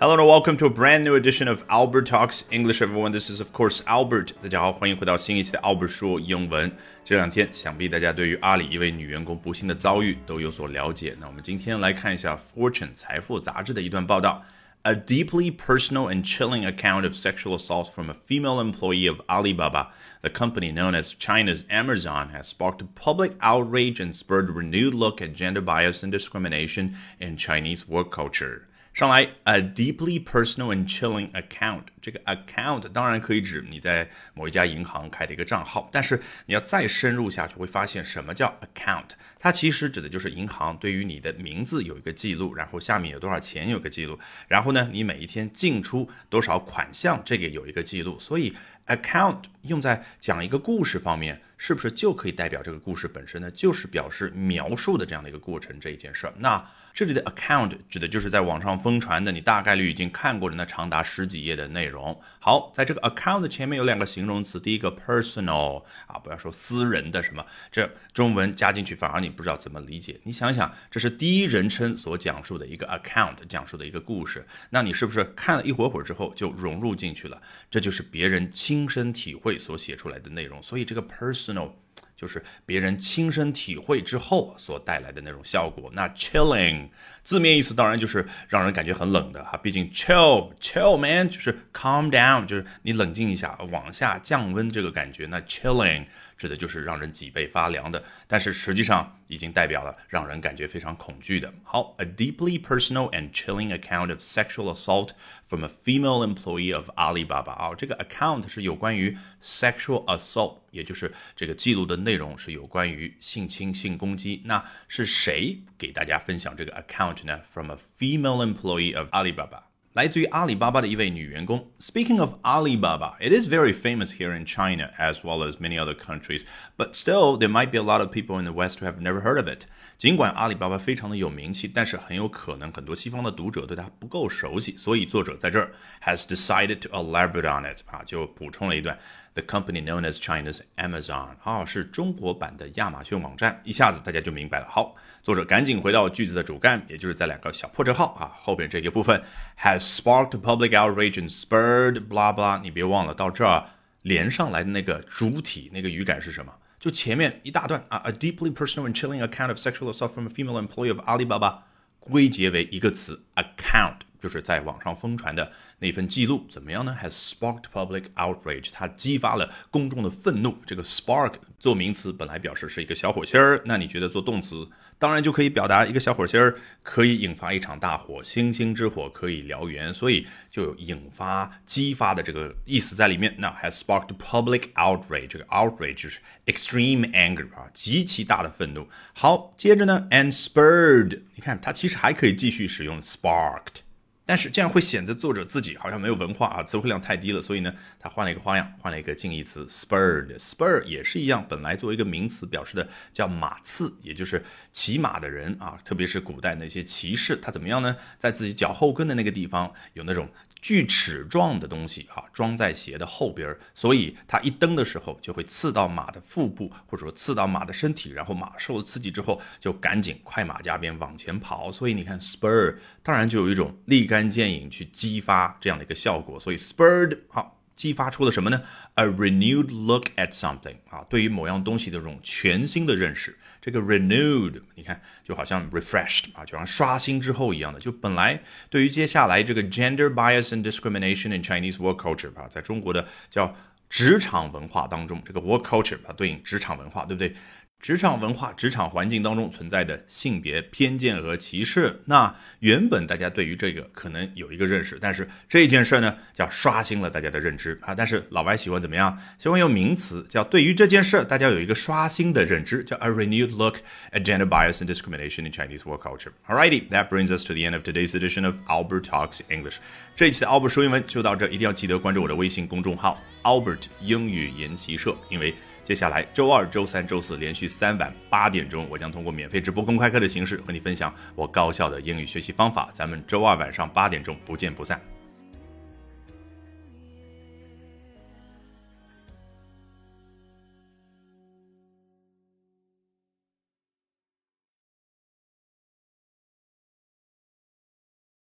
Hello and welcome to a brand new edition of Albert Talks English, everyone. This is, of course, Albert. 大家好，欢迎回到新一期的 Albert 说英文。这两天，想必大家对于阿里一位女员工不幸的遭遇都有所了解。那我们今天来看一下《Fortune》财富杂志的一段报道。A deeply personal and chilling account of sexual assault from a female employee of Alibaba, the company known as China's Amazon, has sparked public outrage and spurred a renewed look at gender bias and discrimination in Chinese work culture. 上来，a deeply personal and chilling account。这个 account 当然可以指你在某一家银行开的一个账号，但是你要再深入下去，会发现什么叫 account？它其实指的就是银行对于你的名字有一个记录，然后下面有多少钱有个记录，然后呢，你每一天进出多少款项，这个有一个记录。所以 account 用在讲一个故事方面，是不是就可以代表这个故事本身呢？就是表示描述的这样的一个过程这一件事儿。那这里的 account 指的就是在网上疯传的，你大概率已经看过的那长达十几页的内容。好，在这个 account 前面有两个形容词，第一个 personal 啊，不要说私人的什么，这中文加进去反而你不知道怎么理解。你想想，这是第一人称所讲述的一个 account，讲述的一个故事，那你是不是看了一会儿会儿之后就融入进去了？这就是别人亲亲身体会所写出来的内容，所以这个 personal。就是别人亲身体会之后所带来的那种效果。那 chilling 字面意思当然就是让人感觉很冷的哈，毕竟 chill chill man 就是 calm down，就是你冷静一下，往下降温这个感觉。那 chilling 指的就是让人脊背发凉的，但是实际上已经代表了让人感觉非常恐惧的。好，a deeply personal and chilling account of sexual assault from a female employee of Alibaba。啊，这个 account 是有关于 sexual assault，也就是这个记录的内容是有关于性侵、性攻击。那是谁给大家分享这个 account 呢？From a female employee of Alibaba。来自于阿里巴巴的一位女员工。Speaking of Alibaba, it is very famous here in China as well as many other countries, but still there might be a lot of people in the West who have never heard of it. 尽管阿里巴巴非常的有名气，但是很有可能很多西方的读者对它不够熟悉，所以作者在这儿 has decided to elaborate on it 啊，就补充了一段。The company known as China's Amazon 啊，是中国版的亚马逊网站，一下子大家就明白了。好，作者赶紧回到句子的主干，也就是在两个小破折号啊后边这个部分，has sparked public outrage and spurred blah blah。你别忘了到这儿连上来的那个主体那个语感是什么？就前面一大段啊，a deeply personal and chilling account of sexual assault from a female employee of Alibaba，归结为一个词，account， 就是在网上疯传的那份记录，怎么样呢？Has sparked public outrage，它激发了公众的愤怒。这个 spark 做名词本来表示是一个小火星儿，那你觉得做动词？当然就可以表达一个小火星儿可以引发一场大火，星星之火可以燎原，所以就有引发、激发的这个意思在里面。那 has sparked public outrage，这个 outrage 就是 extreme anger 啊，极其大的愤怒。好，接着呢，and spurred，你看它其实还可以继续使用 sparked。但是这样会显得作者自己好像没有文化啊，词汇量太低了，所以呢，他换了一个花样，换了一个近义词，spur。spur 也是一样，本来作为一个名词表示的叫马刺，也就是骑马的人啊，特别是古代那些骑士，他怎么样呢？在自己脚后跟的那个地方有那种。锯齿状的东西啊，装在鞋的后边儿，所以它一蹬的时候就会刺到马的腹部，或者说刺到马的身体，然后马受了刺激之后就赶紧快马加鞭往前跑。所以你看，spur 当然就有一种立竿见影去激发这样的一个效果。所以 spurred 好。激发出了什么呢？A renewed look at something 啊，对于某样东西的这种全新的认识。这个 renewed，你看就好像 refreshed 啊，就像刷新之后一样的。就本来对于接下来这个 gender bias and discrimination in Chinese work culture 啊，在中国的叫职场文化当中，这个 work culture 啊对应职场文化，对不对？职场文化、职场环境当中存在的性别偏见和歧视，那原本大家对于这个可能有一个认识，但是这件事呢，叫刷新了大家的认知啊。但是老外喜欢怎么样？喜欢用名词，叫对于这件事，大家有一个刷新的认知，叫 a renewed look at gender bias and discrimination in Chinese work culture. Alrighty, that brings us to the end of today's edition of Albert Talks English. 这一期的 Albert 说英文就到这，一定要记得关注我的微信公众号 Albert 英语研习社，因为。接下来，周二、周三、周四连续三晚八点钟，我将通过免费直播公开课的形式和你分享我高效的英语学习方法。咱们周二晚上八点钟不见不散。